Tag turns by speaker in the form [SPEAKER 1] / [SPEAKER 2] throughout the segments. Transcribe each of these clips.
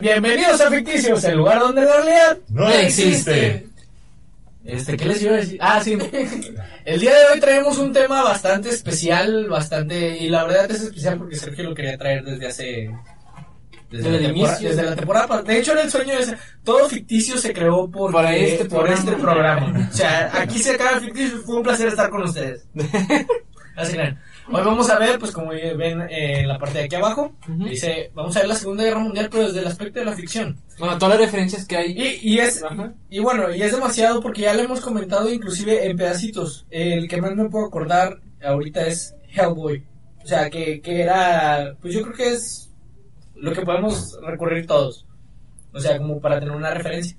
[SPEAKER 1] Bienvenidos a Ficticios, el lugar donde la realidad
[SPEAKER 2] no existe.
[SPEAKER 1] Este, ¿qué les iba a decir? Ah, sí. El día de hoy traemos un tema bastante especial, bastante. Y la verdad es especial porque Sergio lo quería traer desde hace. Desde, la, temporada, desde la temporada. De hecho, era el sueño de todo ficticio se creó por,
[SPEAKER 2] Para este
[SPEAKER 1] por
[SPEAKER 2] programa.
[SPEAKER 1] este programa. O sea, aquí se acaba ficticio. Fue un placer estar con ustedes. Así que, Hoy vamos a ver, pues como ven eh, en la parte de aquí abajo, dice, vamos a ver la Segunda Guerra Mundial, pero desde el aspecto de la ficción.
[SPEAKER 2] Bueno, todas las referencias que hay.
[SPEAKER 1] Y, y es,
[SPEAKER 2] Ajá.
[SPEAKER 1] y bueno, y es demasiado porque ya lo hemos comentado inclusive en pedacitos. El que más me puedo acordar ahorita es Hellboy. O sea, que, que era, pues yo creo que es lo que podemos recurrir todos. O sea, como para tener una referencia.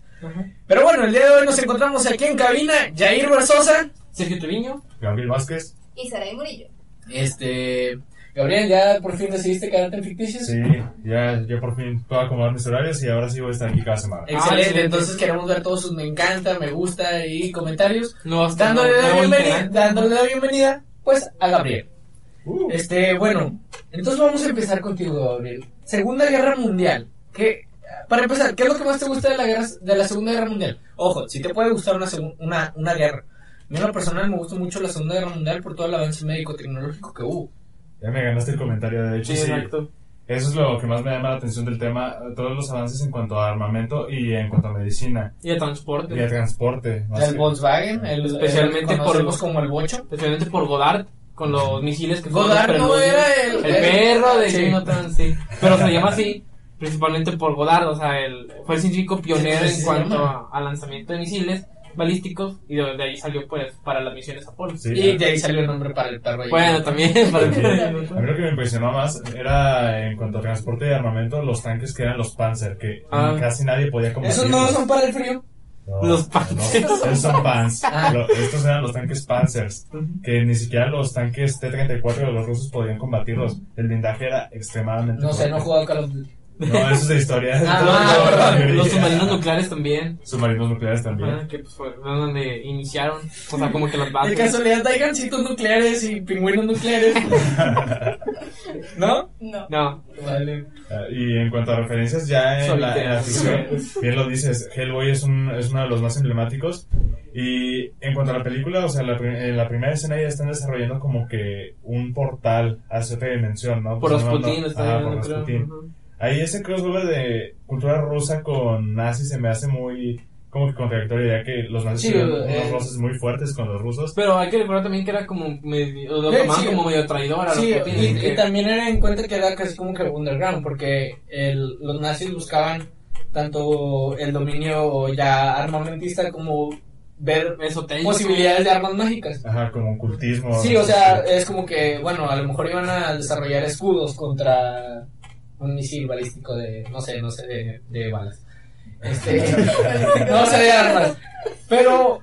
[SPEAKER 1] Pero bueno, el día de hoy nos encontramos aquí en cabina, Jair Barzosa.
[SPEAKER 2] Sergio Treviño.
[SPEAKER 3] Gabriel Vázquez.
[SPEAKER 4] Y Saray Murillo.
[SPEAKER 1] Este, Gabriel, ¿ya por fin decidiste quedarte en ficticios?
[SPEAKER 3] Sí, ya, ya por fin puedo acomodar mis horarios y ahora sí voy a estar aquí cada semana.
[SPEAKER 1] Excelente,
[SPEAKER 2] Ah,
[SPEAKER 1] entonces queremos ver todos sus me encanta, me gusta y comentarios.
[SPEAKER 2] No,
[SPEAKER 1] dándole,
[SPEAKER 2] no,
[SPEAKER 1] la bienvenida, dándole la bienvenida, pues, a Gabriel.
[SPEAKER 3] Uh,
[SPEAKER 1] Este, bueno, entonces vamos a empezar contigo, Gabriel. Segunda Guerra Mundial. ¿Qué, para empezar, ¿qué es lo que más te gusta de la, guerra, de la Segunda Guerra Mundial? Ojo, si te puede gustar una, una, una guerra. A mí en lo personal me gustó mucho la Segunda Guerra Mundial por todo el avance médico-tecnológico que hubo.
[SPEAKER 3] ya me ganaste el comentario, de hecho
[SPEAKER 2] Sí,
[SPEAKER 3] sí.
[SPEAKER 2] exacto.
[SPEAKER 3] Eso es lo que más me llama la atención del tema, todos los avances en cuanto a armamento y en cuanto a medicina
[SPEAKER 2] Y el transporte.
[SPEAKER 3] y a transporte.
[SPEAKER 1] El
[SPEAKER 3] Sí.
[SPEAKER 1] Volkswagen, el,
[SPEAKER 2] Especialmente
[SPEAKER 1] el que
[SPEAKER 2] por-
[SPEAKER 1] como el Bocho.
[SPEAKER 2] Especialmente por Godard. Con los misiles que fueron
[SPEAKER 1] Godard
[SPEAKER 2] los
[SPEAKER 1] no era el-
[SPEAKER 2] El
[SPEAKER 1] el-
[SPEAKER 2] perro de
[SPEAKER 1] sí.
[SPEAKER 2] Jonathan, sí. Pero se llama así. Principalmente por Godard. O sea, él fue el científico pionero en cuanto a, a lanzamiento de misiles balísticos. Y de, de ahí salió, pues, para las misiones Apolo.
[SPEAKER 3] Sí,
[SPEAKER 1] Y de ahí salió el nombre para el perro. ahí.
[SPEAKER 2] Bueno, también. Para
[SPEAKER 3] A mí lo que me impresionó más era en cuanto a transporte y armamento, los tanques que eran los Panzer, que
[SPEAKER 2] Ah.
[SPEAKER 3] casi nadie podía combatir.
[SPEAKER 1] Esos no son para el frío.
[SPEAKER 2] Los Panzers.
[SPEAKER 3] esos son Pans.
[SPEAKER 1] Ah.
[SPEAKER 3] Lo- estos eran los tanques Panzers, que ni siquiera los tanques T-34 de los rusos podían combatirlos. El blindaje era extremadamente
[SPEAKER 1] No sé, no he
[SPEAKER 3] fuerte.
[SPEAKER 1] jugado Call of Duty.
[SPEAKER 3] No, eso es de historia.
[SPEAKER 1] Ah,
[SPEAKER 3] No,
[SPEAKER 1] ah,
[SPEAKER 3] no, no,
[SPEAKER 2] Los
[SPEAKER 3] no,
[SPEAKER 2] submarinos
[SPEAKER 3] no.
[SPEAKER 2] nucleares también.
[SPEAKER 3] Submarinos nucleares también.
[SPEAKER 2] Ajá, que pues fueron donde iniciaron. O sea, como que las
[SPEAKER 1] De
[SPEAKER 2] bases.
[SPEAKER 1] casualidad hay gancitos nucleares y pingüinos nucleares. ¿No?
[SPEAKER 4] No.
[SPEAKER 2] No.
[SPEAKER 1] Vale.
[SPEAKER 3] Ah, Y en cuanto a referencias, ya en la, en la ficción, bien lo dices, Hellboy es, un, es uno de los más emblemáticos. Y en cuanto a la película, o sea, la, en la primera escena ya están desarrollando como que un portal hacia otra dimensión, ¿no?
[SPEAKER 2] Por
[SPEAKER 3] Pues,
[SPEAKER 2] Rasputin,
[SPEAKER 3] no,
[SPEAKER 2] está
[SPEAKER 3] ah, por
[SPEAKER 2] creo.
[SPEAKER 3] Rasputin.
[SPEAKER 2] Ujú.
[SPEAKER 3] Ahí ese crossover de cultura rusa con nazis se me hace muy como que contradictorio, ya que los nazis
[SPEAKER 1] Sí,
[SPEAKER 3] tienen
[SPEAKER 1] eh,
[SPEAKER 3] unos roces muy fuertes con los rusos.
[SPEAKER 2] Pero hay que recordar también que era como medio, lo tomaban
[SPEAKER 1] sí.
[SPEAKER 2] como medio traidor a
[SPEAKER 1] Sí, y,
[SPEAKER 2] que-
[SPEAKER 1] y también era en cuenta que era casi como que underground, porque el- los nazis buscaban tanto el dominio ya armamentista como ver
[SPEAKER 2] esotérico.
[SPEAKER 1] posibilidades de armas mágicas.
[SPEAKER 3] Ajá, como un cultismo.
[SPEAKER 1] Sí, o sea, es como que, bueno, a lo mejor iban a desarrollar escudos contra un misil balístico de, no sé, no sé, de, de balas. Este, no sé de armas. Pero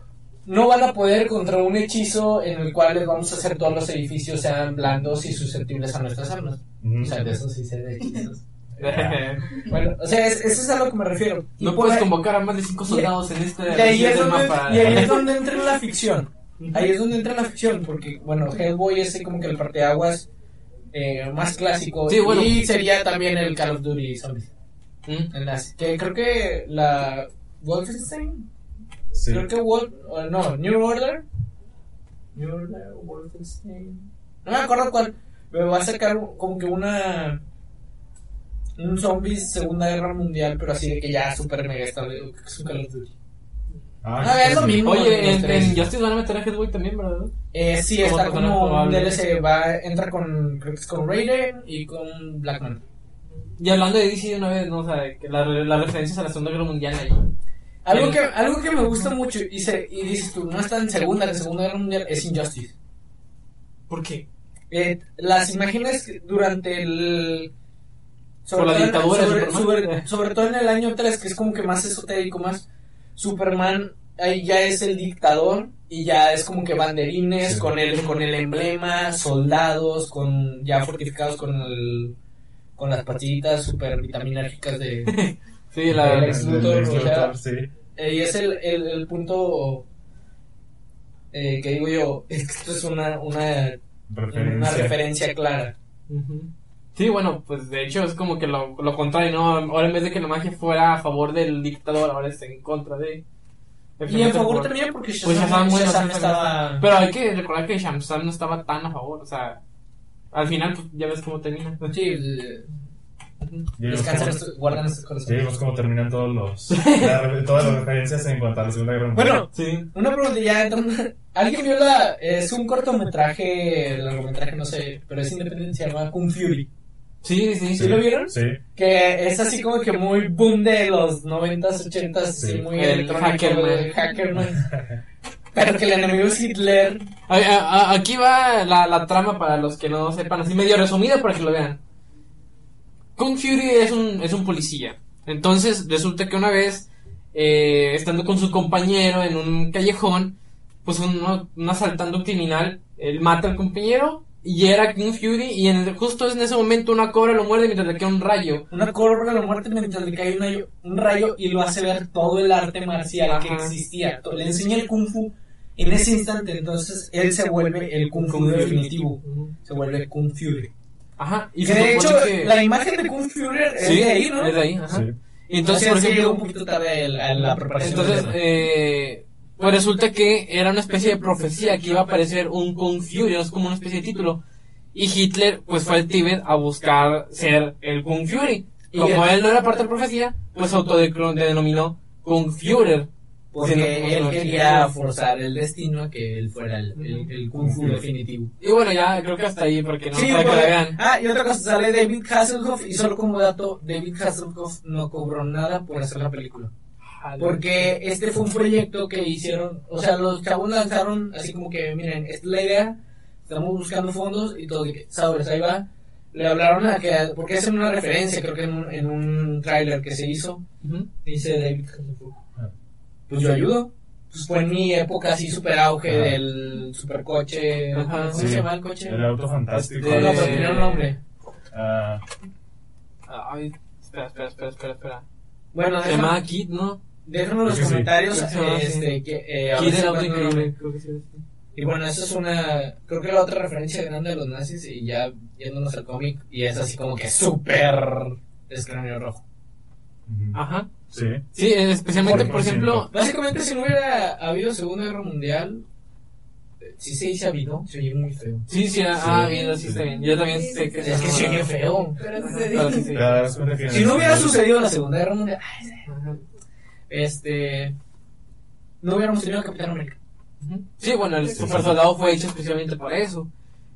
[SPEAKER 1] no van a poder contra un hechizo en el cual les vamos a hacer todos los edificios sean blandos y susceptibles a nuestras armas.
[SPEAKER 3] Ujú.
[SPEAKER 1] O sea, de eso sí sé de hechizos. Bueno, o sea, es- eso es a lo que me refiero. Y
[SPEAKER 2] no puedes
[SPEAKER 1] ahí-
[SPEAKER 2] convocar a más de cinco soldados en este
[SPEAKER 1] y ahí, es donde,
[SPEAKER 2] mapa.
[SPEAKER 1] y ahí es donde entra la ficción. Ahí es donde entra la ficción, porque, bueno, Hellboy es como que el parteaguas eh, más clásico.
[SPEAKER 2] Sí, bueno.
[SPEAKER 1] Y sería también el Call of Duty Zombies.
[SPEAKER 2] ¿Mm?
[SPEAKER 1] Que creo que la Wolfenstein,
[SPEAKER 3] Sí.
[SPEAKER 1] creo que Wolf, no, New Order, New Order, Wolfenstein, no me acuerdo cuál, pero va a sacar como que una un zombies Segunda Guerra Mundial, pero así de que ya super mega establecido, que es un Call of Duty.
[SPEAKER 3] Ah,
[SPEAKER 1] Ah, es lo mismo.
[SPEAKER 2] Oye, en, en Justice van a meter a Headway también, ¿verdad?
[SPEAKER 1] Eh, sí,
[SPEAKER 2] Como
[SPEAKER 1] está como un. DLC, va, entra con, con Raiden y con Blackman.
[SPEAKER 2] Y hablando de DC de una vez, ¿no? O sea, que la- las referencias a la Segunda Guerra Mundial ahí.
[SPEAKER 1] Algo que, algo que me gusta mucho, y, se, y dices tú, no está en segunda, en segunda guerra mundial, es Injustice.
[SPEAKER 2] ¿Por qué?
[SPEAKER 1] Eh, las imágenes durante el,
[SPEAKER 2] Por la dictadura
[SPEAKER 1] sobre, sobre- sobre todo en el año 3, que es como que más esotérico, más Superman ahí ya es el dictador y ya es como que banderines
[SPEAKER 3] Sí.
[SPEAKER 1] con el con el emblema, soldados con ya fortificados con el con las pastillitas super vitaminérgicas de
[SPEAKER 2] Sí, la
[SPEAKER 1] Luthor,
[SPEAKER 3] Lex
[SPEAKER 1] o sea,
[SPEAKER 3] Luthor, sí.
[SPEAKER 1] eh, y es el, el, el punto eh, que digo yo, es que esto es una, una, una
[SPEAKER 3] Referencia.
[SPEAKER 1] referencia clara.
[SPEAKER 2] Sí, bueno, pues de hecho es como que lo, lo contrario, ¿no? Ahora en vez de que la magia fuera a favor del dictador, ahora es en contra de...
[SPEAKER 1] Y en favor también porque
[SPEAKER 2] Pues
[SPEAKER 1] Shazam,
[SPEAKER 2] Shazam, bueno,
[SPEAKER 1] Shazam
[SPEAKER 2] Shazam
[SPEAKER 1] estaba...
[SPEAKER 2] Pero hay que recordar que Shazam no estaba tan a favor, o sea... Al final, pues ya ves cómo termina.
[SPEAKER 1] Sí, descansan, guardan estos
[SPEAKER 3] Sí,
[SPEAKER 1] corazones.
[SPEAKER 3] vemos cómo terminan todos los, la- todas las referencias en cuanto a la Segunda Guerra Mundial.
[SPEAKER 1] Bueno,
[SPEAKER 2] Sí.
[SPEAKER 1] una pregunta ya, entonces, ¿alguien vio la... Es un cortometraje, largometraje, no sé, pero es independiente, se llama Kung Fury.
[SPEAKER 2] Sí, sí,
[SPEAKER 1] ¿Sí
[SPEAKER 2] sí.
[SPEAKER 1] lo vieron?
[SPEAKER 3] Sí.
[SPEAKER 1] Que es así como que muy boom de los 90s, 80s, así
[SPEAKER 3] Sí.
[SPEAKER 1] muy
[SPEAKER 2] El Hackerman.
[SPEAKER 1] el Hackerman. Pero que el enemigo es Hitler.
[SPEAKER 2] Aquí va la, la trama para los que no sepan, así medio resumida para que lo vean. Kung Fury es un, es un policía. Entonces resulta que una vez, eh, estando con su compañero en un callejón, pues un, un asaltante un criminal, él mata al compañero y era Kung Fury y en, justo en ese momento una cobra lo muerde mientras le queda un rayo.
[SPEAKER 1] Una cobra la muerte mientras le cae un rayo, un rayo y lo hace ver todo el arte marcial que existía. Le enseña el kung fu en ese instante. Entonces él se vuelve el kung fu definitivo. Se vuelve Kung Fury.
[SPEAKER 2] Ajá. Y se
[SPEAKER 1] de hecho,
[SPEAKER 2] que-
[SPEAKER 1] la imagen de Kung Fury es
[SPEAKER 2] Sí,
[SPEAKER 1] de ahí, ¿no?
[SPEAKER 2] es de ahí, ajá.
[SPEAKER 3] Sí.
[SPEAKER 2] Entonces,
[SPEAKER 1] Entonces,
[SPEAKER 2] por ejemplo,
[SPEAKER 1] un poquito tarde el- a la preparación.
[SPEAKER 2] Entonces, eh, pues resulta que era una especie de profecía que iba a aparecer un Kung Fury, es como una especie de título. Y Hitler, pues fue al Tíbet a buscar ser el Kung Fury.
[SPEAKER 1] Y
[SPEAKER 2] Como
[SPEAKER 1] él-
[SPEAKER 2] no era parte de la profecía, pues autodenominó Kung Führer.
[SPEAKER 1] Porque él quería forzar el destino a que él fuera el, el, el Kung Fu definitivo.
[SPEAKER 2] Y bueno, ya creo que hasta ahí, porque no
[SPEAKER 1] Sí,
[SPEAKER 2] para que la
[SPEAKER 1] porque-
[SPEAKER 2] vean.
[SPEAKER 1] ah, y otra cosa, sale David Hasselhoff y solo como dato, David Hasselhoff no cobró nada por hacer la película. Porque este fue un proyecto que hicieron, o sea, los chavos lanzaron así como que, miren, esta es la idea, estamos buscando fondos y todo, de sabes, ahí va. Le hablaron a que, porque hacen una referencia, creo que en un, en un tráiler que se hizo, dice David Hasselhoff.
[SPEAKER 3] Ah.
[SPEAKER 1] Pues yo ayudo. Pues fue en mi época así super auge
[SPEAKER 3] Ajá.
[SPEAKER 1] del supercoche.
[SPEAKER 2] Ajá,
[SPEAKER 1] ¿Cómo
[SPEAKER 3] sí.
[SPEAKER 1] se llama el coche?
[SPEAKER 3] El auto fantástico.
[SPEAKER 2] Este-
[SPEAKER 1] No, pero tenía un nombre.
[SPEAKER 3] Ah,
[SPEAKER 2] Ay, espera, espera, espera, espera, espera.
[SPEAKER 1] Bueno,
[SPEAKER 2] Se llamaba Kid, ¿no?
[SPEAKER 1] Déjanos en los
[SPEAKER 3] sí.
[SPEAKER 1] comentarios.
[SPEAKER 2] Que se así.
[SPEAKER 1] este, que, eh,
[SPEAKER 2] Kid
[SPEAKER 1] si
[SPEAKER 2] el auto
[SPEAKER 1] encuentro el
[SPEAKER 2] increíble,
[SPEAKER 1] nombre.
[SPEAKER 2] creo que sí. sí.
[SPEAKER 1] Y bueno, eso es una. Creo que la otra referencia grande de los nazis. Y ya yéndonos al cómic. Y es así como que súper. Es cráneo rojo.
[SPEAKER 2] Ajá.
[SPEAKER 3] Sí.
[SPEAKER 2] Sí, especialmente,
[SPEAKER 3] Por
[SPEAKER 2] por ejemplo,
[SPEAKER 1] Básicamente, si no hubiera habido Segunda Guerra Mundial. Si se dice habido, se oye muy feo.
[SPEAKER 2] Sí, sí, ah, bien, así está bien. Yo también sé que
[SPEAKER 1] Es que se oye feo.
[SPEAKER 4] Pero
[SPEAKER 2] sí, sí.
[SPEAKER 3] Que en
[SPEAKER 1] Si no hubiera sucedido la Segunda Guerra Mundial. ay,
[SPEAKER 2] Ajá.
[SPEAKER 1] Este. No hubiéramos tenido a Capitán América.
[SPEAKER 2] Sí, bueno, el super soldado fue hecho especialmente para eso.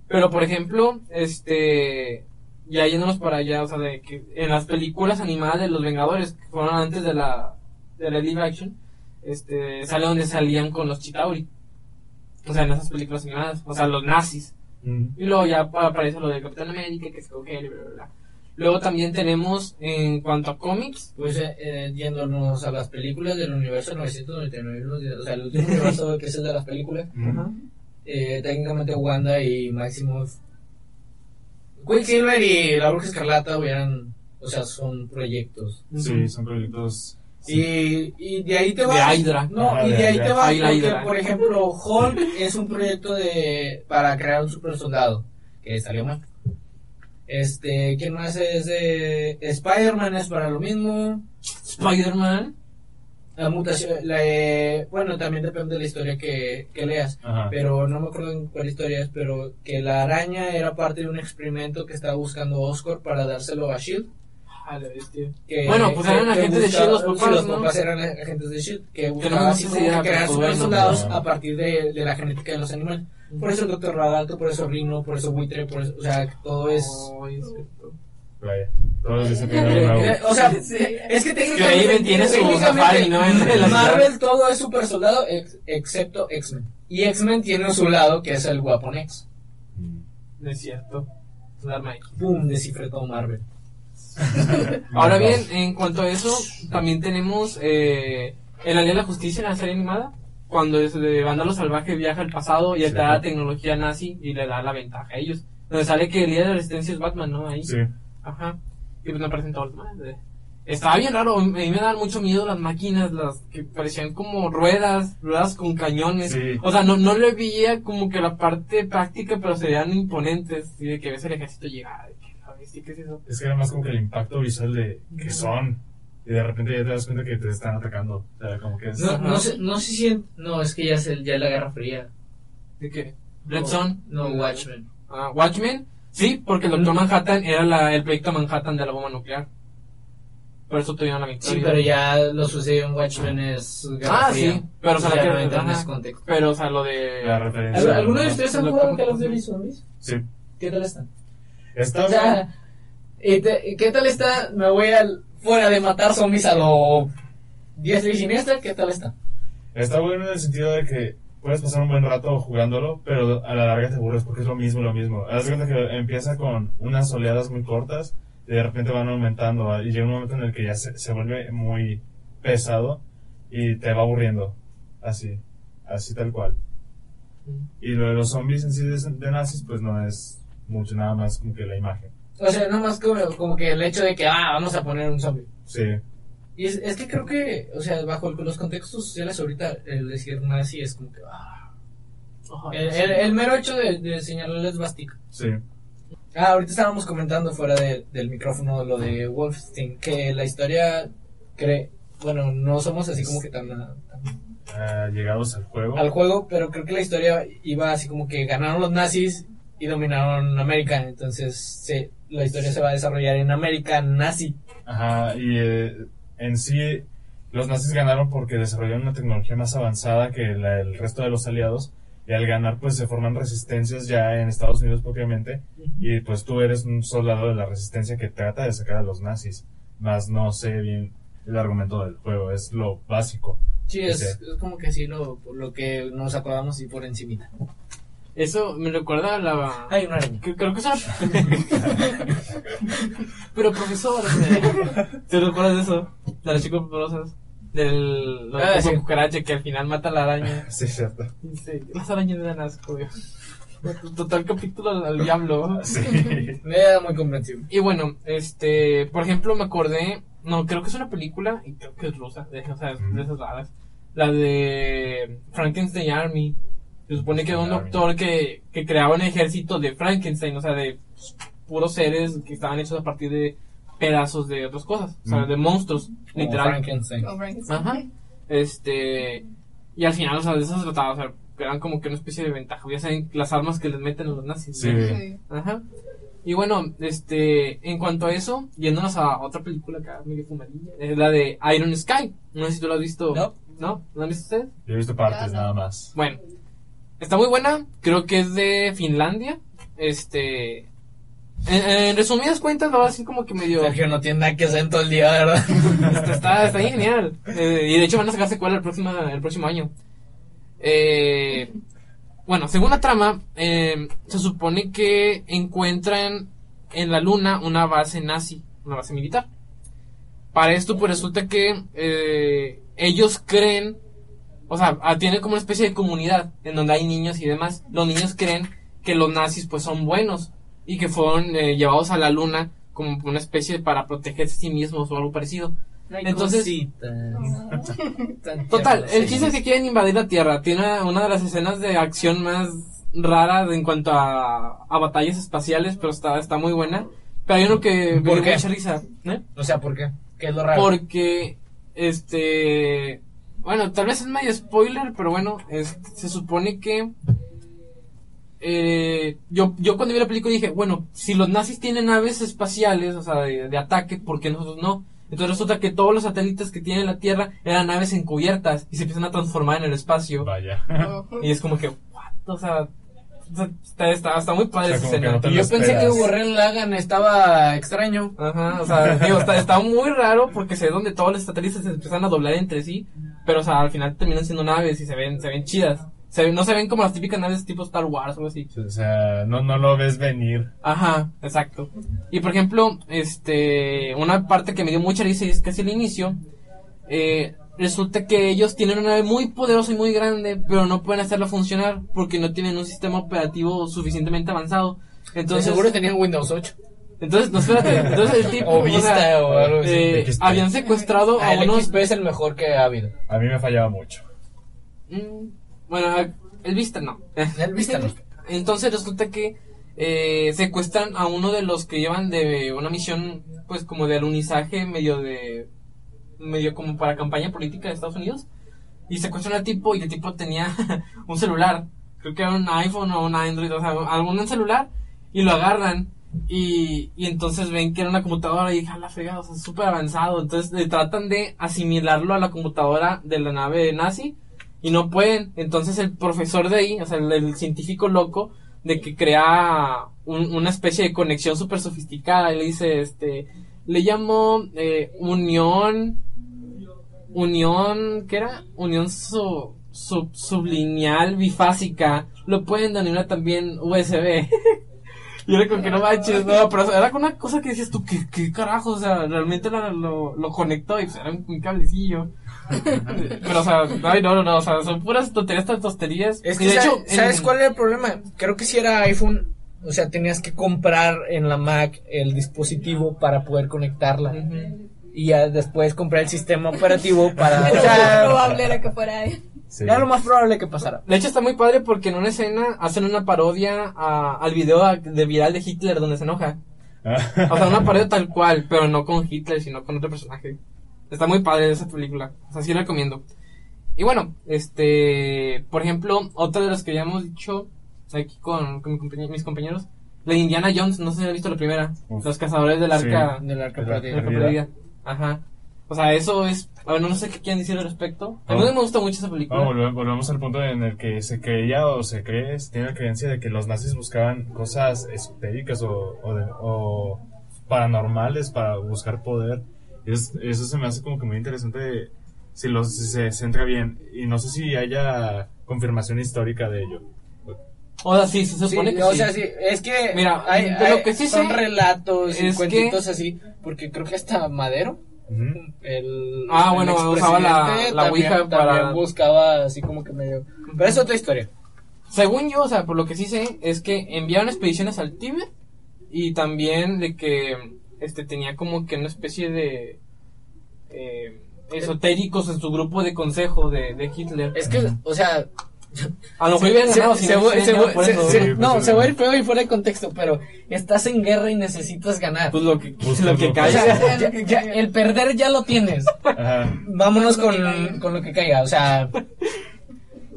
[SPEAKER 2] Pero, por ejemplo, este. Ya yéndonos para allá, o sea, de que en las películas animadas de los Vengadores, que fueron antes de la, de la live action, este, sale donde salían con los Chitauri. O sea, en esas películas animadas, o sea, los nazis. Y luego ya aparece lo de Capitán América, que se congela y bla, bla, bla. Luego también tenemos, en cuanto a cómics,
[SPEAKER 1] Pues eh, eh, yéndonos a las películas del universo 999, los- o sea, el último universo que es el de las películas, eh, técnicamente Wanda y Maximoff, Quicksilver y la Bruja Escarlata hubieran, o sea, son proyectos.
[SPEAKER 3] Sí, son proyectos.
[SPEAKER 1] Y, y de ahí te
[SPEAKER 2] De
[SPEAKER 1] va.
[SPEAKER 2] Hydra.
[SPEAKER 1] No, y
[SPEAKER 3] de
[SPEAKER 1] de ahí
[SPEAKER 3] Hydra.
[SPEAKER 1] te va.
[SPEAKER 2] Ay,
[SPEAKER 1] Porque,
[SPEAKER 2] Hydra.
[SPEAKER 1] por ejemplo, Hulk es un proyecto de para crear un super soldado que salió mal. Este, ¿quién más es de Spider-Man? Es para lo mismo.
[SPEAKER 2] Spider-Man.
[SPEAKER 1] La mutación, la, eh, bueno, también depende de la historia que, que leas,
[SPEAKER 3] Ajá.
[SPEAKER 1] pero no me acuerdo en cuál historia es, pero que la araña era parte de un experimento que estaba buscando Oscorp para dárselo a Shield.
[SPEAKER 2] A la bestia.
[SPEAKER 1] Que,
[SPEAKER 2] Bueno, pues eran
[SPEAKER 1] que
[SPEAKER 2] agentes de
[SPEAKER 1] buscaba-
[SPEAKER 2] S.H.I.E.L.D. los
[SPEAKER 1] sí,
[SPEAKER 2] papás,
[SPEAKER 1] los
[SPEAKER 2] ¿no?
[SPEAKER 1] papás eran agentes de Shield, que
[SPEAKER 2] no
[SPEAKER 1] buscaban
[SPEAKER 2] idea,
[SPEAKER 1] crear super soldados
[SPEAKER 3] No.
[SPEAKER 1] a partir de, de la genética de los animales. Por eso el Doctor Lagarto, por eso Rino, por eso Buitre, por eso, o sea, todo es...
[SPEAKER 2] Ay, es cierto.
[SPEAKER 3] Vaya. Todos dicen que no
[SPEAKER 1] O sea,
[SPEAKER 4] Sí.
[SPEAKER 1] es que
[SPEAKER 2] Que su
[SPEAKER 1] técnicamente,
[SPEAKER 2] safari, ¿no? En la
[SPEAKER 1] Marvel todo es super soldado ex- excepto X-Men. Y X-Men tiene su lado que es el Weapon X.
[SPEAKER 3] Mm.
[SPEAKER 2] No es cierto. Es un arma X.
[SPEAKER 1] Boom, descifré todo Marvel.
[SPEAKER 2] Ahora bien, en cuanto a eso, también tenemos eh, en la Ley de la Justicia, en la serie animada, cuando es de Vándalo Salvaje viaja al pasado y le da la tecnología nazi y le da la ventaja a ellos. Donde sale que el día de la resistencia es Batman, ¿no? Ahí.
[SPEAKER 3] Sí.
[SPEAKER 2] Ajá. Y pues me aparecen todos los demás, eh. Estaba bien raro, a mí me daban mucho miedo las máquinas, las que parecían como ruedas, ruedas con cañones.
[SPEAKER 3] Sí.
[SPEAKER 2] O sea, no, no le veía como que la parte práctica, pero se veían imponentes. Y de que ves el ejército llegar, sí, ¿qué es eso?
[SPEAKER 3] Es que era más como que el impacto visual de que son. Y de repente ya te das cuenta que te están atacando. O sea, como que es.
[SPEAKER 1] No, no sé, no sé si. en- No, es que ya es, el, ya es la Guerra Fría.
[SPEAKER 2] ¿De qué? Red
[SPEAKER 1] No, Watchmen.
[SPEAKER 2] Ah, Watchmen. Sí, porque el Doctor Manhattan era la, el proyecto Manhattan de la bomba nuclear. Por eso tuvieron la victoria.
[SPEAKER 1] Sí, pero ya lo sucedido en Watchmen es Guerra
[SPEAKER 2] Ah,
[SPEAKER 1] Fría.
[SPEAKER 2] sí, pero o sea,
[SPEAKER 1] ya
[SPEAKER 2] la que-
[SPEAKER 1] no entra en
[SPEAKER 2] ajá.
[SPEAKER 1] ese contexto.
[SPEAKER 2] Pero, o sea, lo de.
[SPEAKER 3] La
[SPEAKER 1] ¿Al-
[SPEAKER 3] referencia.
[SPEAKER 1] ¿Alguno de ustedes han jugado
[SPEAKER 2] que-
[SPEAKER 1] Call of Duty Zombies?
[SPEAKER 3] Sí.
[SPEAKER 1] ¿Qué tal están?
[SPEAKER 3] Está
[SPEAKER 1] O sea, ¿y te- y ¿qué tal está? Me voy al. Fuera de matar zombies a lo. 10 y siniestra, ¿qué tal está?
[SPEAKER 3] Está bueno en el sentido de que puedes pasar un buen rato jugándolo, pero a la larga te aburres porque es lo mismo, lo mismo. Haz cuenta que empieza con unas oleadas muy cortas y de repente van aumentando y llega un momento en el que ya se, se vuelve muy pesado y te va aburriendo. Así, así tal cual. Y lo de los zombies en sí de, de nazis, pues no es mucho, nada más como que la imagen.
[SPEAKER 1] O sea, nada más como, como que el hecho de que, ah, vamos a poner un zombie.
[SPEAKER 3] Sí,
[SPEAKER 1] Y es, es que creo que, o sea, bajo el- los contextos sociales ahorita, el decir nazi es como que, ah. El, el- el mero hecho de, de señalarles bastica.
[SPEAKER 3] sí.
[SPEAKER 1] Ah, ahorita estábamos comentando fuera de- del micrófono lo de Wolfenstein, que la historia cree, bueno, no somos así como que tan, tan
[SPEAKER 3] Ah, llegados al juego.
[SPEAKER 1] al juego, pero creo que la historia iba así como que ganaron los nazis y dominaron América, entonces se, la historia se va a desarrollar en América nazi.
[SPEAKER 3] Ajá, y eh, en sí los nazis ganaron porque desarrollaron una tecnología más avanzada que la- el resto de los aliados y al ganar pues se forman resistencias ya en Estados Unidos propiamente y pues tú eres un soldado de la resistencia que trata de sacar a los nazis, más no sé bien el argumento del juego, es lo básico.
[SPEAKER 1] Sí, es,
[SPEAKER 3] Sí.
[SPEAKER 1] es como que sí lo, lo que nos acordamos y por encimita.
[SPEAKER 2] Eso me recuerda a la.
[SPEAKER 1] Hay una araña.
[SPEAKER 2] Que- Creo que es una. Pero profesor, ¿te recuerdas de eso? De las chicas poderosas. Del lo
[SPEAKER 1] Ah, sí.
[SPEAKER 2] cucaracha que al final mata a la araña.
[SPEAKER 3] Sí, cierto.
[SPEAKER 2] Dice, las arañas dan asco, Dios. Total capítulo al, al diablo.
[SPEAKER 3] Sí.
[SPEAKER 1] Me da muy comprensible.
[SPEAKER 2] Y bueno, este, por ejemplo, me acordé, no, creo que es una película, y creo que es rusa, de, o sea, es de esas raras, la de Frankenstein Army. Se supone que era un doctor que, que creaba un ejército de Frankenstein, o sea, de puros seres que estaban hechos a partir de pedazos de otras cosas, o sea,
[SPEAKER 3] Mm.
[SPEAKER 2] de monstruos,
[SPEAKER 1] Como
[SPEAKER 2] literal.
[SPEAKER 1] Frankenstein.
[SPEAKER 2] Ajá. Este, y al final, o sea, de eso se trataba, o sea, eran como que una especie de ventaja, ya saben las armas que les meten a los nazis.
[SPEAKER 3] Sí.
[SPEAKER 2] ¿no?
[SPEAKER 4] Sí.
[SPEAKER 2] Ajá. Y bueno, este, en cuanto a eso, yéndonos a otra película acá, medio fumadilla, es la de Iron Sky. No sé si tú la has visto.
[SPEAKER 1] No.
[SPEAKER 2] ¿No? ¿No la han visto ustedes?
[SPEAKER 3] Yo he visto partes
[SPEAKER 4] no.
[SPEAKER 3] nada más.
[SPEAKER 2] Bueno, está muy buena, creo que es de Finlandia. Este, en, en resumidas cuentas, va así como que medio.
[SPEAKER 1] Sergio no tiene nada que hacer en todo el día, ¿verdad?
[SPEAKER 2] Está, está, genial. Eh, y de hecho van a sacar secuela el próximo, el próximo año. Eh, bueno, según la trama, eh, se supone que encuentran en la luna una base nazi, una base militar. Para esto, pues resulta que eh, ellos creen, o sea, ah, tienen como una especie de comunidad en donde hay niños y demás. Los niños creen que los nazis pues son buenos y que fueron eh, llevados a la luna como una especie para protegerse a sí mismos o algo parecido. Entonces- Total, el chiste es que quieren invadir la Tierra. Tiene una de las escenas de acción más raras en cuanto a, a batallas espaciales, pero está, está muy buena. Pero hay uno que me
[SPEAKER 1] ¿Por
[SPEAKER 2] dio
[SPEAKER 1] qué?
[SPEAKER 2] mucha risa. ¿eh?
[SPEAKER 1] O sea, ¿por qué? ¿Qué es lo raro?
[SPEAKER 2] Porque, este, bueno, tal vez es medio spoiler, pero bueno, es- se supone que, eh, yo, yo cuando vi la película dije, bueno, si los nazis tienen naves espaciales, o sea, de, de ataque, ¿por qué nosotros no? Entonces resulta que todos los satélites que tiene la Tierra eran naves encubiertas y se empiezan a transformar en el espacio.
[SPEAKER 3] Vaya.
[SPEAKER 2] Y es como que, what? O sea, está, está, está muy padre
[SPEAKER 3] O sea,
[SPEAKER 2] esa escena.
[SPEAKER 3] no
[SPEAKER 1] yo pensé que. Warren Lagan estaba extraño.
[SPEAKER 2] Ajá, o sea, digo, está, está muy raro porque se ve donde todos los satélites se empiezan a doblar entre sí, pero o sea, al final terminan siendo naves y se ven, se ven chidas. Se, no se ven como las típicas naves tipo Star Wars o algo así.
[SPEAKER 3] O sea, no, no lo ves venir.
[SPEAKER 2] Ajá, exacto. Y por ejemplo, este, una parte que me dio mucha risa y es casi el inicio, eh, resulta que ellos tienen una nave muy poderosa y muy grande, pero no pueden hacerla funcionar porque no tienen un sistema operativo suficientemente avanzado. Entonces,
[SPEAKER 1] seguro tenían Windows 8.
[SPEAKER 2] Entonces, no, espérate, entonces el tipo,
[SPEAKER 1] O
[SPEAKER 2] o
[SPEAKER 1] Vista
[SPEAKER 2] sea,
[SPEAKER 1] o algo así.
[SPEAKER 2] eh, habían secuestrado
[SPEAKER 1] Ah,
[SPEAKER 2] a
[SPEAKER 1] el
[SPEAKER 2] unos,
[SPEAKER 1] XP es el mejor que ha habido.
[SPEAKER 3] A mí me fallaba mucho.
[SPEAKER 2] Mm, bueno, el Vista no.
[SPEAKER 1] El Vista no.
[SPEAKER 2] Entonces resulta que eh, secuestran a uno de los que llevan de una misión, pues como de alunizaje, medio de. medio como para campaña política de Estados Unidos. Y secuestran al tipo y el tipo tenía un celular. Creo que era un iPhone o un Android, o sea, algún celular. Y lo agarran. Y, y entonces ven que era una computadora y a la fregada, o sea, súper avanzado. Entonces le tratan de asimilarlo a la computadora de la nave nazi y no pueden. Entonces el profesor de ahí, o sea, el, científico loco, de que crea un- una especie de conexión súper sofisticada y le dice, este, le llamó eh, unión, unión, ¿qué era? Unión su, sub- sublineal bifásica. Lo pueden denominar también USB. Y era como que no manches, no, pero o sea, era con una cosa que decías tú, ¿qué, qué carajo? O sea, realmente lo, lo, lo conectó y pues, era un, un cablecillo. pero, o sea, ay, no, no, no, o sea, son puras tonterías, tonterías.
[SPEAKER 1] Es
[SPEAKER 2] Y
[SPEAKER 1] que,
[SPEAKER 2] de
[SPEAKER 1] ¿sabes,
[SPEAKER 2] hecho, en-
[SPEAKER 1] ¿sabes cuál era el problema? Creo que si era iPhone, o sea, tenías que comprar en la Mac el dispositivo para poder conectarla. Y ya después comprar el sistema operativo para... O sea,
[SPEAKER 4] lo probable era que fuera él.
[SPEAKER 3] Sí.
[SPEAKER 1] era lo más probable que pasara.
[SPEAKER 2] De hecho, está muy padre porque en una escena hacen una parodia a- al video de viral de Hitler donde se enoja. O sea, una parodia tal cual, pero no con Hitler, sino con otro personaje. Está muy padre esa película. O sea, sí la recomiendo. Y bueno, este, por ejemplo, otra de las que habíamos dicho aquí con, con mi compañe- mis compañeros, la de Indiana Jones, no sé si han visto la primera,
[SPEAKER 3] Uf.
[SPEAKER 2] Los Cazadores del
[SPEAKER 3] Sí.
[SPEAKER 2] Arca,
[SPEAKER 1] Del arca
[SPEAKER 3] Del arca.
[SPEAKER 1] Perdida.
[SPEAKER 2] Ajá. O sea, eso es, a ver, no sé qué quieren decir al respecto. A mí
[SPEAKER 3] Oh.
[SPEAKER 2] me gusta mucho esa película.
[SPEAKER 3] No, volve- volvemos al punto en el que se creía o se cree, se tiene la creencia de que los nazis buscaban cosas esotéricas o, o, de- o paranormales para buscar poder. Es, eso se me hace como que muy interesante si, los, si se centra bien. Y no sé si haya confirmación histórica de ello.
[SPEAKER 2] O sea, sí, se
[SPEAKER 1] Sí,
[SPEAKER 2] supone que
[SPEAKER 1] o
[SPEAKER 2] sí.
[SPEAKER 1] sea, sí, es que
[SPEAKER 2] Mira,
[SPEAKER 1] hay, hay-
[SPEAKER 2] lo que sí
[SPEAKER 1] son
[SPEAKER 2] sé
[SPEAKER 1] relatos y cuentitos así, porque creo que hasta Madero, El,
[SPEAKER 2] Ah,
[SPEAKER 1] el
[SPEAKER 2] bueno, usaba la- la
[SPEAKER 1] también-
[SPEAKER 2] Ouija para-
[SPEAKER 1] también buscaba así como que medio... Pero es otra historia.
[SPEAKER 2] Según yo, o sea, por lo que sí sé, es que enviaron expediciones al Tíbet y también de que este tenía como que una especie de eh, esotéricos en su grupo de consejo de, de Hitler.
[SPEAKER 1] Es que, o sea,
[SPEAKER 2] A lo mejor hubieran
[SPEAKER 1] se,
[SPEAKER 2] ganado si
[SPEAKER 1] se
[SPEAKER 2] no
[SPEAKER 1] se va-
[SPEAKER 3] pues,
[SPEAKER 1] se a ir feo y fuera de contexto, pero estás en guerra y necesitas ganar.
[SPEAKER 2] Pues lo que, lo que
[SPEAKER 3] lo que
[SPEAKER 1] O
[SPEAKER 2] caiga.
[SPEAKER 1] sea, ya- ya- el perder ya lo tienes.
[SPEAKER 3] Ajá.
[SPEAKER 1] Vámonos
[SPEAKER 4] Con lo que
[SPEAKER 1] con, lo que caiga. O sea,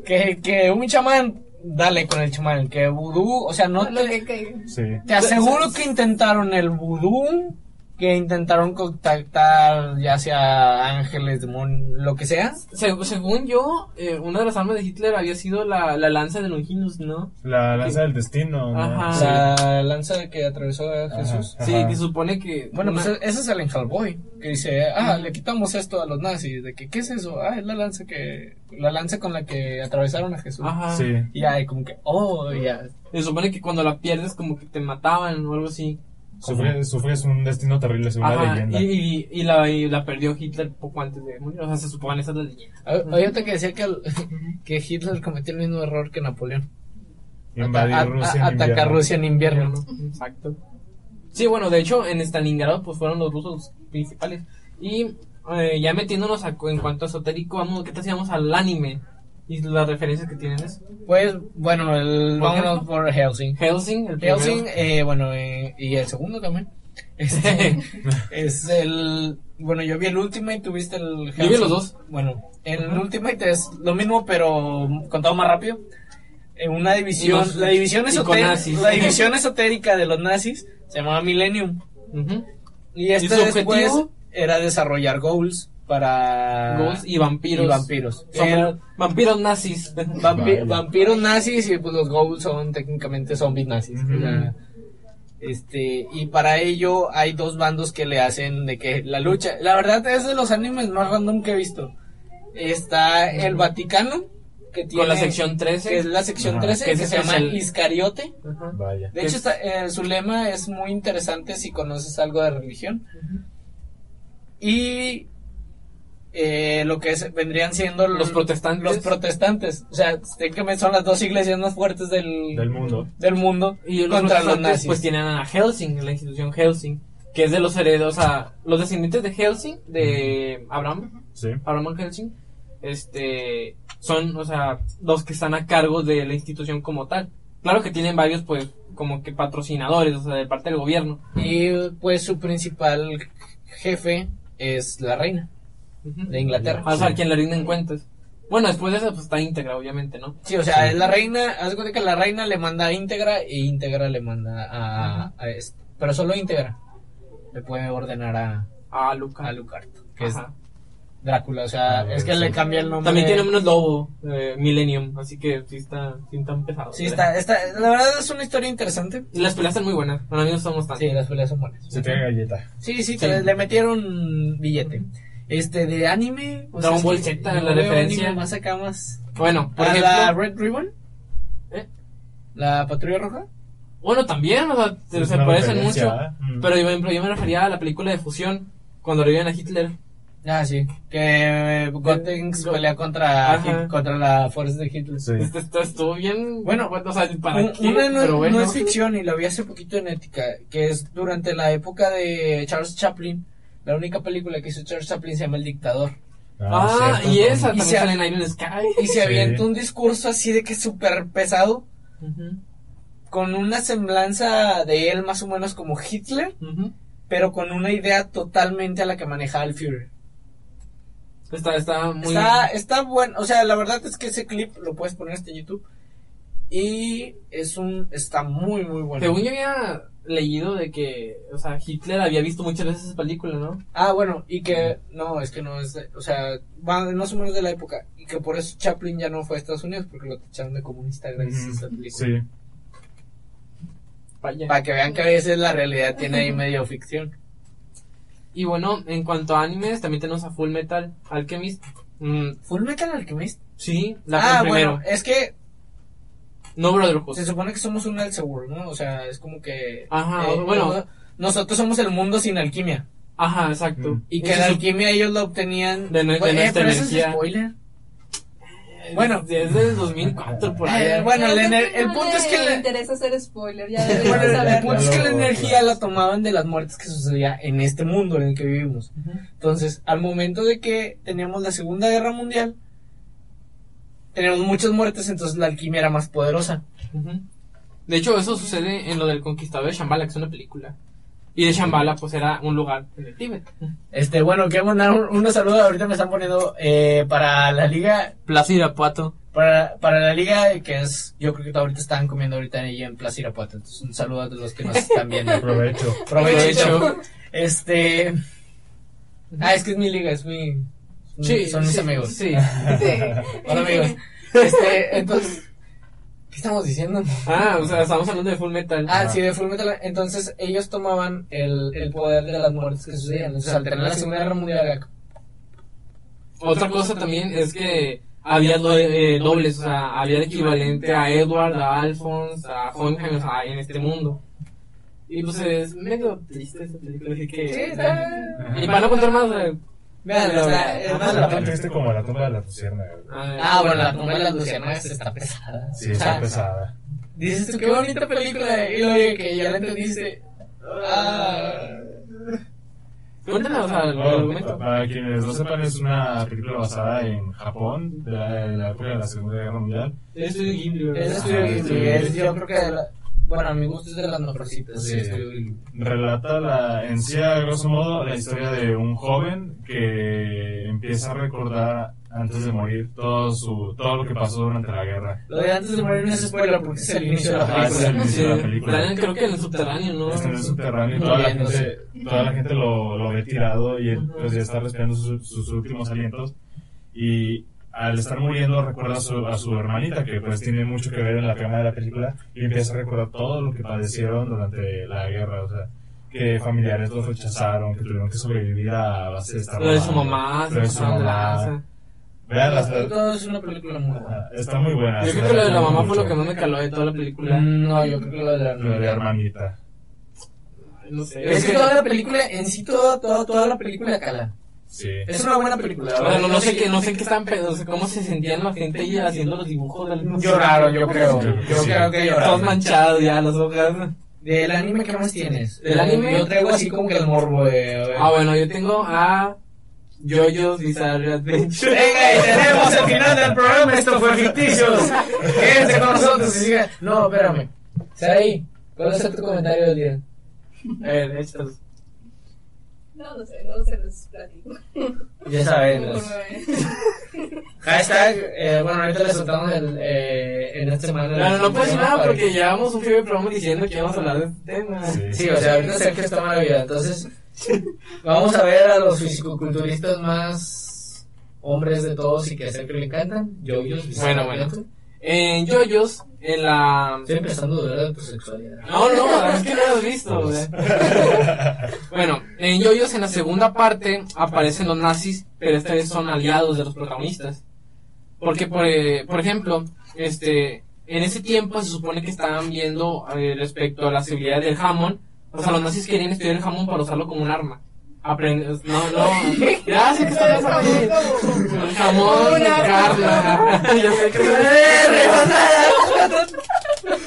[SPEAKER 1] que, que un chamán, dale con el chamán. Que vudú, o sea, no
[SPEAKER 4] Lo
[SPEAKER 1] te,
[SPEAKER 4] que.
[SPEAKER 3] Sí.
[SPEAKER 1] te aseguro que intentaron el vudú, que intentaron contactar ya sea ángeles, demonios, lo que sea.
[SPEAKER 2] Se- según yo, eh, una de las armas de Hitler había sido la, la lanza de Longinus, ¿no?
[SPEAKER 3] La lanza del destino. ¿no?
[SPEAKER 2] Ajá.
[SPEAKER 3] Sí.
[SPEAKER 1] La lanza que atravesó a Jesús.
[SPEAKER 3] Ajá.
[SPEAKER 2] Sí, que se supone que...
[SPEAKER 1] Bueno,
[SPEAKER 2] una-
[SPEAKER 1] pues ese es el Hellboy, que dice, ah, le quitamos esto a los nazis, de que, ¿qué es eso? Ah, es la lanza que, la lanza con la que atravesaron a Jesús.
[SPEAKER 2] Ajá.
[SPEAKER 3] Sí.
[SPEAKER 1] Y y como que, oh, ya.
[SPEAKER 2] Se supone que cuando la pierdes como que te mataban o algo así.
[SPEAKER 3] Sufre- Sufres un destino terrible según la
[SPEAKER 2] Ajá,
[SPEAKER 3] leyenda.
[SPEAKER 2] y, y, y la, y la perdió Hitler poco antes de morir. O sea, se supone esa es la leyenda.
[SPEAKER 1] Ah, Hay otra que decía que, el- que Hitler cometió el mismo error que Napoleón.
[SPEAKER 3] Invadir
[SPEAKER 1] Ata- a-
[SPEAKER 3] Rusia. en
[SPEAKER 1] a- atacar
[SPEAKER 3] invierno.
[SPEAKER 1] Rusia en invierno.
[SPEAKER 2] Exacto. Sí, bueno, de hecho, en Stalingrado pues fueron los rusos principales. Y eh, ya metiéndonos a- en cuanto a esotérico, vamos, ¿qué tal si vamos al anime? Y las referencias que tienen es
[SPEAKER 1] Pues, bueno, el,
[SPEAKER 2] ¿Por
[SPEAKER 1] vámonos
[SPEAKER 2] ejemplo?
[SPEAKER 1] por Helsing.
[SPEAKER 2] Helsing, el primero.
[SPEAKER 1] Helsing, eh, bueno, eh, y el segundo también. Este, es el, bueno, yo vi el Ultimate, tuviste el
[SPEAKER 2] Yo vi los dos.
[SPEAKER 1] Bueno, el Ultimate es lo mismo, pero contado más rápido. En una división,
[SPEAKER 2] los-
[SPEAKER 1] la división
[SPEAKER 2] nazis.
[SPEAKER 1] la división esotérica de los nazis se llamaba Millennium. Y este
[SPEAKER 2] su
[SPEAKER 1] después
[SPEAKER 2] objetivo?
[SPEAKER 1] era desarrollar goals para
[SPEAKER 2] Ghosts y vampiros.
[SPEAKER 1] y vampiros.
[SPEAKER 2] Son
[SPEAKER 1] El-
[SPEAKER 2] vampiros nazis.
[SPEAKER 1] Vampi-
[SPEAKER 3] Vaya.
[SPEAKER 1] vampiros nazis y pues los ghouls son técnicamente zombies nazis.
[SPEAKER 3] Ujú.
[SPEAKER 1] O sea, este, y para ello hay dos bandos que le hacen de que la lucha. La verdad es de los animes más random que he visto. Está el Vaticano que tiene...
[SPEAKER 2] Con la sección 13.
[SPEAKER 1] Que es la sección
[SPEAKER 3] Ajá.
[SPEAKER 1] 13,
[SPEAKER 2] Que
[SPEAKER 1] se llama
[SPEAKER 2] el-
[SPEAKER 1] Iscariote.
[SPEAKER 2] Ajá.
[SPEAKER 3] Vaya.
[SPEAKER 1] De hecho,
[SPEAKER 2] es-
[SPEAKER 1] está- eh, su lema es muy interesante si conoces algo de religión. Y eh, lo que es- vendrían siendo
[SPEAKER 2] Los protestantes.
[SPEAKER 1] Los protestantes. O sea, técnicamente son las dos iglesias más fuertes del,
[SPEAKER 3] Del mundo.
[SPEAKER 1] del mundo
[SPEAKER 2] Y los
[SPEAKER 1] contra los
[SPEAKER 2] protestantes,
[SPEAKER 1] nazis.
[SPEAKER 2] pues tienen a Helsing, la institución Helsing, que es de los herederos, o sea, los descendientes de Helsing, de Abraham,
[SPEAKER 3] Sí.
[SPEAKER 2] Abraham Helsing, este, son, o sea, los que están a cargo de la institución como tal. Claro que tienen varios, pues, como que patrocinadores, o sea, de parte del gobierno.
[SPEAKER 1] Y pues su principal jefe es la reina
[SPEAKER 2] Ujú.
[SPEAKER 1] de Inglaterra.
[SPEAKER 2] O sea,
[SPEAKER 3] Sí.
[SPEAKER 2] quien le rinden cuentas. Bueno, después de eso, pues está íntegra, obviamente, ¿no?
[SPEAKER 1] Sí, o sea, es la reina, haz de cuenta que la reina le manda a íntegra e íntegra le manda a, a este. Pero solo íntegra le puede ordenar a,
[SPEAKER 2] A Luca.
[SPEAKER 1] a Lucart, que es
[SPEAKER 2] Ajá.
[SPEAKER 1] Drácula. O sea,
[SPEAKER 3] Ah,
[SPEAKER 1] es que
[SPEAKER 3] sí.
[SPEAKER 1] le cambia el nombre.
[SPEAKER 2] También tiene menos lobo, eh, Millennium, así que sí está, sí están pesados.
[SPEAKER 1] Sí, está, está, la verdad es una historia interesante.
[SPEAKER 2] Y las peleas están muy buenas, bueno, a mí no somos tan.
[SPEAKER 1] Sí, las peleas son buenas.
[SPEAKER 3] Se tiene galleta.
[SPEAKER 1] Sí, sí,
[SPEAKER 2] Sí.
[SPEAKER 1] Le, le metieron billete. Este, de anime. o
[SPEAKER 2] Dragon
[SPEAKER 1] es
[SPEAKER 2] Ball
[SPEAKER 1] que
[SPEAKER 2] Z,
[SPEAKER 1] no
[SPEAKER 2] la referencia.
[SPEAKER 1] anime Más acá, más.
[SPEAKER 2] Bueno, por
[SPEAKER 1] ¿A
[SPEAKER 2] ejemplo.
[SPEAKER 1] la Red Ribbon?
[SPEAKER 2] ¿Eh?
[SPEAKER 1] ¿La patrulla roja?
[SPEAKER 2] Bueno, también, o sea, se, se parecen mucho.
[SPEAKER 3] ¿eh? Mm.
[SPEAKER 2] Pero yo, por ejemplo, yo me refería a la película de fusión, cuando reviven a Hitler.
[SPEAKER 1] Ah, sí. Que Gotenks
[SPEAKER 2] Go-
[SPEAKER 1] pelea contra,
[SPEAKER 2] Ajá.
[SPEAKER 1] Contra la fuerza de Hitler.
[SPEAKER 3] Sí.
[SPEAKER 2] Este, esto estuvo bien.
[SPEAKER 1] Bueno,
[SPEAKER 2] o sea, ¿para
[SPEAKER 1] Un-
[SPEAKER 2] qué?
[SPEAKER 1] Una no,
[SPEAKER 2] Pero
[SPEAKER 1] no
[SPEAKER 2] bueno.
[SPEAKER 1] es ficción y la vi hace poquito en ética, que es durante la época de Charles Chaplin. La única película que hizo Charles Chaplin se llama El Dictador.
[SPEAKER 2] Ah,
[SPEAKER 3] cierto.
[SPEAKER 2] y esa
[SPEAKER 1] Y
[SPEAKER 2] también
[SPEAKER 1] se-
[SPEAKER 2] sale en Iron Sky.
[SPEAKER 1] Y se
[SPEAKER 3] Sí.
[SPEAKER 1] avienta un discurso así de que súper pesado, con una semblanza de él más o menos como Hitler, pero con una idea totalmente a la que manejaba el Führer.
[SPEAKER 2] Está, está muy.
[SPEAKER 1] Está, está bueno, o sea, la verdad es que ese clip lo puedes poner este en YouTube. Y es un, está muy, muy bueno.
[SPEAKER 2] Según yo había leído de que, o sea, Hitler había visto muchas veces esa película, ¿no?
[SPEAKER 1] Ah, bueno, y que no, es que no es, de- o sea, va más o menos de la época, y que por eso Chaplin ya no fue a Estados Unidos, porque lo tacharon de comunista gracias a esta película.
[SPEAKER 3] Sí.
[SPEAKER 2] Vaya.
[SPEAKER 1] Para que vean que a veces la realidad tiene ahí medio ficción.
[SPEAKER 2] Y bueno, en cuanto a animes, también tenemos a Full Metal Alchemist. Mm,
[SPEAKER 1] Full Metal Alchemist.
[SPEAKER 2] sí, la
[SPEAKER 1] ah,
[SPEAKER 2] primero.
[SPEAKER 1] bueno, es que
[SPEAKER 2] No Brotherhood.
[SPEAKER 1] se supone que somos un Elseworld, ¿no? O sea, es como que...
[SPEAKER 2] Ajá,
[SPEAKER 1] eh,
[SPEAKER 2] bueno.
[SPEAKER 1] no- Nosotros somos el mundo sin alquimia.
[SPEAKER 2] Ajá, exacto.
[SPEAKER 3] Mm.
[SPEAKER 1] Y que la alquimia ellos la obtenían...
[SPEAKER 2] De nue- de
[SPEAKER 1] Bueno, eh,
[SPEAKER 2] nuestra
[SPEAKER 1] pero eso es
[SPEAKER 2] energía.
[SPEAKER 1] spoiler. Bueno.
[SPEAKER 2] Desde el 2004 por ahí.
[SPEAKER 1] Eh, bueno,
[SPEAKER 4] Pero
[SPEAKER 1] el, ener- el
[SPEAKER 4] no
[SPEAKER 1] punto es que...
[SPEAKER 4] le
[SPEAKER 1] la-
[SPEAKER 4] interesa hacer spoiler, ya
[SPEAKER 1] Bueno, el punto es que la energía la tomaban de las muertes que sucedía en este mundo en el que vivimos. Entonces, al momento de que teníamos la Segunda Guerra Mundial, teníamos muchas muertes, entonces la alquimia era más poderosa.
[SPEAKER 2] De hecho, eso sucede en lo del Conquistador de Shambhala, que es una película. Y de Shambhala, pues era un lugar en el Tíbet.
[SPEAKER 1] Este, bueno, quiero mandar un- unos saludos. Ahorita me están poniendo eh, para la liga,
[SPEAKER 2] Plaza Irapuato.
[SPEAKER 1] para, para la liga que es, yo creo que ahorita están comiendo ahorita ahí en Plaza Irapuato. Entonces, un saludo a los que nos están viendo.
[SPEAKER 3] Aprovecho.
[SPEAKER 1] Provecho. Este, ah, es que es mi liga, es mi,
[SPEAKER 2] Sí,
[SPEAKER 1] son mis
[SPEAKER 2] sí,
[SPEAKER 1] amigos.
[SPEAKER 2] Sí.
[SPEAKER 1] Hola amigos. Este, entonces, ¿qué estamos diciendo?
[SPEAKER 2] Ah, o sea, estamos hablando de Full Metal.
[SPEAKER 1] Ah, sí, de Full Metal. Entonces, ellos tomaban el, el poder de las muertes que sucedían. Entonces, al tener la Segunda Guerra Mundial,
[SPEAKER 2] Otra cosa también es que había do- eh, dobles, o sea, había el equivalente a Edward, a Alphonse, a Hohenheim, o sea, en este mundo. Y pues es medio triste esta película, así que...
[SPEAKER 1] Sí, está-
[SPEAKER 2] Y para no contar más... eh,
[SPEAKER 1] Vean, está, es más la
[SPEAKER 3] triste como la tumba de la luciérnaga.
[SPEAKER 1] Ah, bueno, la tumba de las lucianas está pesada.
[SPEAKER 3] Sí,
[SPEAKER 1] O sea,
[SPEAKER 3] está pesada.
[SPEAKER 1] Dices tú, qué bonita película. Y luego que ya la entendiste. Ah.
[SPEAKER 2] Cuéntanos, o sea, el argumento.
[SPEAKER 3] para quienes no sepan, es una película basada en Japón, de la, época de la Segunda Guerra Mundial.
[SPEAKER 2] Es Estudio Ghibli.
[SPEAKER 1] Es Estudio Ghibli, es- yo creo que bueno, a mi gusto es de las mejorcitas.
[SPEAKER 3] Sí.
[SPEAKER 1] Sí.
[SPEAKER 3] Relata la, en sí, a grosso modo, la historia de un joven que empieza a recordar antes de morir todo su todo lo que pasó durante la guerra.
[SPEAKER 1] Lo de antes de morir no es spoiler porque es el inicio de la
[SPEAKER 3] Ah, es el
[SPEAKER 1] película.
[SPEAKER 3] inicio de la
[SPEAKER 2] Sí,
[SPEAKER 3] película.
[SPEAKER 2] están, creo que en el subterráneo, ¿no?
[SPEAKER 3] Está en el subterráneo y toda la
[SPEAKER 1] bien, no
[SPEAKER 3] gente, toda la gente lo, lo ve tirado y él pues ya está respirando sus, sus últimos alientos y al estar muriendo recuerda a su, a su hermanita que pues tiene mucho que ver en la trama de la película y empieza a recordar todo lo que padecieron durante la guerra, o sea, que familiares los rechazaron, que tuvieron que sobrevivir a base de estar
[SPEAKER 2] Lo de su mamá,
[SPEAKER 3] lo de su mamá.
[SPEAKER 2] lanza.
[SPEAKER 3] Veanlas.
[SPEAKER 1] Todo es una película muy buena.
[SPEAKER 3] Ajá, Está muy buena.
[SPEAKER 2] Yo creo que lo de la mamá fue lo que más me caló de toda la película.
[SPEAKER 1] No, yo creo que lo de la
[SPEAKER 3] Lo de hermanita.
[SPEAKER 2] No sé.
[SPEAKER 1] Es que toda la película, en sí, toda, toda, toda la película cala.
[SPEAKER 3] Sí.
[SPEAKER 1] Es una buena película. la
[SPEAKER 2] O sea,
[SPEAKER 1] verdad.
[SPEAKER 2] no, no sé qué, no sé qué estaban pedos, o sea, cómo se sentían la gente ahí haciendo los dibujos del
[SPEAKER 1] Lloraron, yo creo.
[SPEAKER 3] Yo creo que
[SPEAKER 1] Yo
[SPEAKER 3] sí.
[SPEAKER 1] creo que
[SPEAKER 2] Todos
[SPEAKER 1] lloraron.
[SPEAKER 2] manchados ya, las hojas.
[SPEAKER 1] Del anime, ¿qué más tienes?
[SPEAKER 2] ¿Del anime?
[SPEAKER 1] Yo traigo así como que el morbo de. a ver.
[SPEAKER 2] Ah, bueno, yo tengo a Jojo's Bizarre Adventure.
[SPEAKER 1] Venga, y tenemos el final del programa. Esto fue ficticios. Quédense con nosotros y sigan. No, espérame. Saraí, ¿cuál es tu comentario del día?
[SPEAKER 2] Eh, estos.
[SPEAKER 4] No, no sé, no se los platico.
[SPEAKER 1] Ya saben. Hashtag, eh, bueno, ahorita le soltamos el, eh, en esta semana.
[SPEAKER 2] No, no, no puedo decir nada porque
[SPEAKER 1] que-
[SPEAKER 2] llevamos un fiebre programa diciendo que íbamos a hablar de este tema.
[SPEAKER 1] Sí, o sea, ahorita Sergio está maravillado. Entonces, vamos a ver a los fisicoculturistas más hombres de todos y que a Sergio le encantan. Yo, yo,
[SPEAKER 2] Bueno, bueno. En Jojo's, en la...
[SPEAKER 1] Estoy empezando a dudar de tu sexualidad.
[SPEAKER 2] No, no, es que no lo has visto, güey. Bueno, en Yoyos en la segunda parte aparecen los nazis, pero esta vez son aliados de los protagonistas. Porque, por, eh, por ejemplo, este, en ese tiempo se supone que estaban viendo eh, respecto a la seguridad del jamón. O sea, los nazis querían estudiar el jamón para usarlo como un arma. Aprende, no, no, ya sé que está desarrollando. El jamón, carne. Ya sé que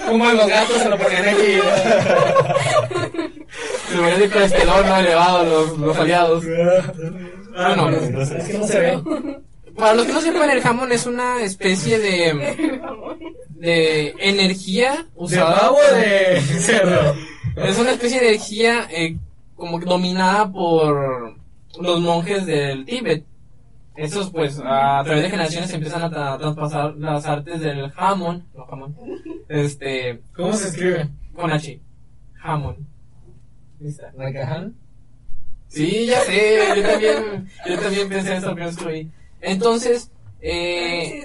[SPEAKER 1] Como los gatos se lo ponían aquí.
[SPEAKER 2] se veía de colesterol no elevado los, los aliados. Bueno,
[SPEAKER 1] Es que no se ve.
[SPEAKER 2] Para los que no sepan, el jamón es una especie de, de energía
[SPEAKER 1] ¿De
[SPEAKER 2] usada.
[SPEAKER 1] pavo o de cerdo?
[SPEAKER 2] Es una especie de energía eh, como dominada por los monjes del Tíbet. Estos, pues, a través de generaciones empiezan a tra- traspasar las artes del jamón, no jamón, este,
[SPEAKER 1] ¿Cómo se escribe?
[SPEAKER 2] con H, jamón. ¿Listo?
[SPEAKER 1] ¿Nakahan?
[SPEAKER 2] Sí, ya sé, yo también, yo también pensé eso lo vi. Entonces, eh.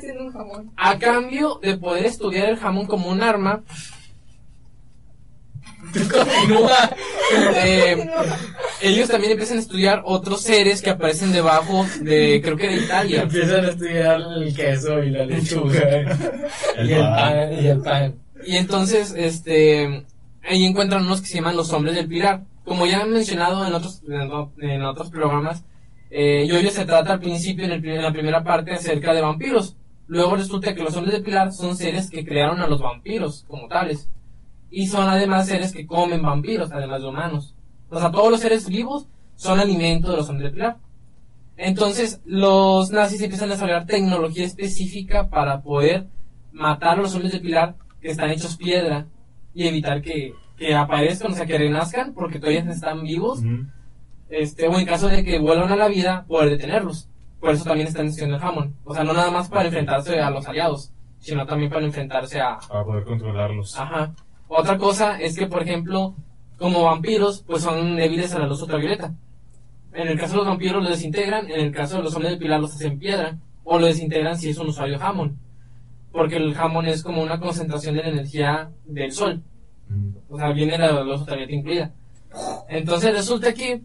[SPEAKER 2] A cambio de poder estudiar el jamón como un arma,
[SPEAKER 1] Continúa.
[SPEAKER 2] eh, ellos también empiezan a estudiar otros seres que aparecen debajo de, creo que de Italia.
[SPEAKER 1] Empiezan a estudiar el queso y la lechuga.
[SPEAKER 3] El
[SPEAKER 1] y el
[SPEAKER 3] pan.
[SPEAKER 1] Y el pan.
[SPEAKER 2] Y entonces, este, ahí encuentran unos que se llaman los hombres del pilar. Como ya han mencionado en otros, en, otros programas, eh, Yoyo se trata al principio, en, el en la primera parte, acerca de vampiros. Luego resulta que los hombres del pilar son seres que crearon a los vampiros como tales. Y son además seres que comen vampiros, además de humanos. O sea, todos los seres vivos son alimento de los hombres pilar. Entonces, los nazis empiezan a desarrollar tecnología específica para poder matar a los hombres de pilar que están hechos piedra y evitar que, que aparezcan, o sea, que renazcan porque todavía están vivos,
[SPEAKER 3] Ujú.
[SPEAKER 2] este, o en caso de que vuelvan a la vida, poder detenerlos. Por eso también están haciendo el Hammond. O sea, no nada más para enfrentarse a los aliados, sino también para enfrentarse a...
[SPEAKER 3] Para poder controlarlos.
[SPEAKER 2] Ajá. Otra cosa es que, por ejemplo, como vampiros, pues son débiles a la luz ultravioleta. En el caso de los vampiros los desintegran, en el caso de los hombres de pilar los hacen piedra, o lo desintegran si es un usuario Hammond. Porque el Hammond es como una concentración de la energía del sol.
[SPEAKER 3] Ujú.
[SPEAKER 2] O sea, viene la luz ultravioleta incluida. Entonces resulta que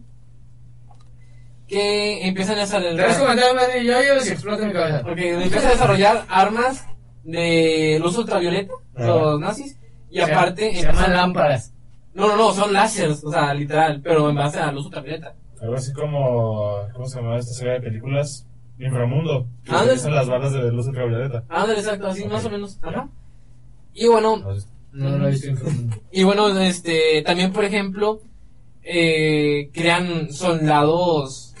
[SPEAKER 2] que empiezan a desarrollar
[SPEAKER 1] comentarios más de yoyos y explota mi cabeza.
[SPEAKER 2] porque empiezan a desarrollar armas de luz ultravioleta
[SPEAKER 3] Ajá.
[SPEAKER 2] los nazis y aparte
[SPEAKER 1] Se llaman lámparas.
[SPEAKER 2] no no no son láseres o sea literal pero en base a luz ultravioleta
[SPEAKER 3] Algo así como. ¿Cómo se llama esta serie de películas? Inframundo.
[SPEAKER 2] Ah,
[SPEAKER 3] utilizan las balas de luz ultravioleta.
[SPEAKER 2] ándale exacto así más o menos ajá y bueno
[SPEAKER 3] No,
[SPEAKER 1] No, no lo he visto en
[SPEAKER 2] y bueno este también por ejemplo eh, crean soldados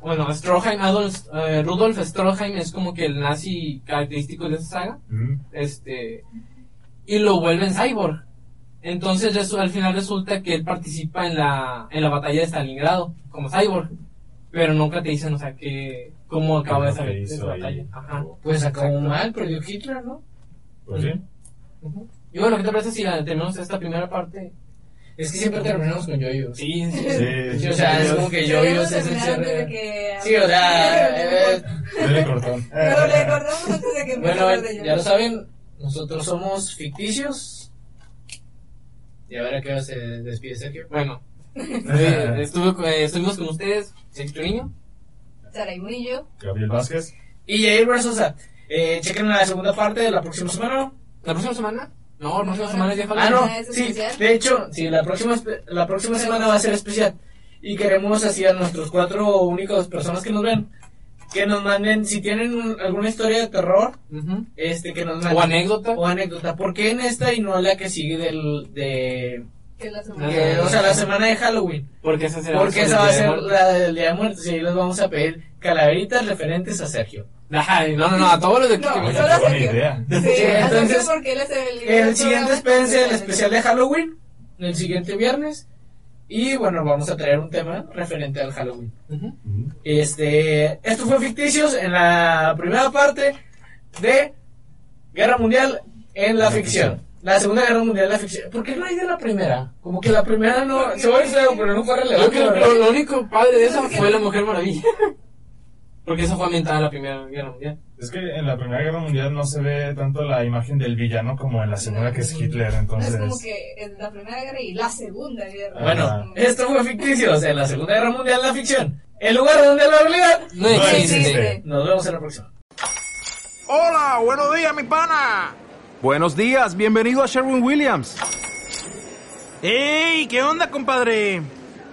[SPEAKER 2] bueno Stroheim Adolf, eh, Rudolf Stroheim es como que el nazi característico de esa saga
[SPEAKER 3] Ujú.
[SPEAKER 2] este y lo vuelven cyborg. Entonces al final resulta que él participa en la en la batalla de Stalingrado como cyborg, pero nunca te dicen, o sea, que cómo acaba
[SPEAKER 3] Lo
[SPEAKER 2] esa, batalla. Ajá.
[SPEAKER 1] Pues acabó mal, perdió Hitler, ¿no?
[SPEAKER 3] Pues sí.
[SPEAKER 2] Y bueno, ¿qué te parece si la- terminamos esta primera parte?
[SPEAKER 1] Es que siempre terminamos con yoyos.
[SPEAKER 2] Sí, sí.
[SPEAKER 3] Sí.
[SPEAKER 1] Sí, o sea, es como que yoyos es el
[SPEAKER 4] de
[SPEAKER 1] cierre.
[SPEAKER 4] que
[SPEAKER 1] Sí, o sea, eh.
[SPEAKER 4] Pero le cortamos antes de que empiece
[SPEAKER 1] bueno,
[SPEAKER 4] de
[SPEAKER 1] ya lo saben, nosotros somos ficticios. Y a ver a qué hora se despide Sergio.
[SPEAKER 2] Bueno, eh, eh, estuvimos con ustedes, Sergio Niño,
[SPEAKER 4] Sara y Murillo.
[SPEAKER 3] Gabriel Vázquez.
[SPEAKER 1] Y Jair. Sad. Eh, chequen la segunda parte de la próxima semana.
[SPEAKER 2] ¿La próxima semana? No, la próxima semana es ya
[SPEAKER 1] Ah, no,
[SPEAKER 4] ¿Es
[SPEAKER 1] sí,
[SPEAKER 4] especial?
[SPEAKER 1] de hecho, sí, la próxima, la próxima semana va a ser especial. Y queremos así a nuestros cuatro únicos personas que nos ven, que nos manden, si tienen un- alguna historia de terror,
[SPEAKER 2] Ujú.
[SPEAKER 1] este, que nos manden.
[SPEAKER 2] O anécdota.
[SPEAKER 1] O anécdota. ¿Por qué en esta y no la que sigue del, de,
[SPEAKER 4] Que la semana.
[SPEAKER 1] que- o sea, la semana de Halloween?
[SPEAKER 2] Porque esa será
[SPEAKER 1] Porque esa va a ser la del Día de Muertos y ahí les vamos a pedir calaveritas referentes a Sergio.
[SPEAKER 2] Ajá, no, no, no, a todos los de
[SPEAKER 4] No,
[SPEAKER 2] que-
[SPEAKER 3] Oye,
[SPEAKER 4] solo
[SPEAKER 3] buena
[SPEAKER 4] Sergio.
[SPEAKER 3] idea.
[SPEAKER 4] Sí, entonces, porque él es el,
[SPEAKER 1] El siguiente espérense el especial de Halloween, el siguiente viernes. Y bueno, vamos a traer un tema referente al Halloween. Este, esto fue ficticios en la primera parte de Guerra Mundial en la
[SPEAKER 3] La
[SPEAKER 1] ficción.
[SPEAKER 3] ficción.
[SPEAKER 1] La Segunda Guerra Mundial en la ficción. ¿Por qué no hay de la primera? Como que la primera no, se va a ir feo, pero no fue
[SPEAKER 2] Lo,
[SPEAKER 1] relevante.
[SPEAKER 2] lo- lo único padre de eso fue la Mujer Maravilla. Porque eso fue ambientada en la Primera Guerra Mundial.
[SPEAKER 3] Es que en la Primera Guerra Mundial no se ve tanto la imagen del villano como en la segunda que es Hitler, entonces...
[SPEAKER 4] Es como que en la primera guerra y la segunda guerra.
[SPEAKER 1] Bueno, esto fue ficticios en la Segunda Guerra Mundial la ficción. El lugar donde la realidad.
[SPEAKER 2] No
[SPEAKER 3] No
[SPEAKER 2] existe.
[SPEAKER 3] existe.
[SPEAKER 1] Nos vemos en la próxima.
[SPEAKER 5] Hola, buenos días, mi pana.
[SPEAKER 6] Buenos días, bienvenido a Sherwin Williams.
[SPEAKER 5] ¡Ey! ¿Qué onda, compadre?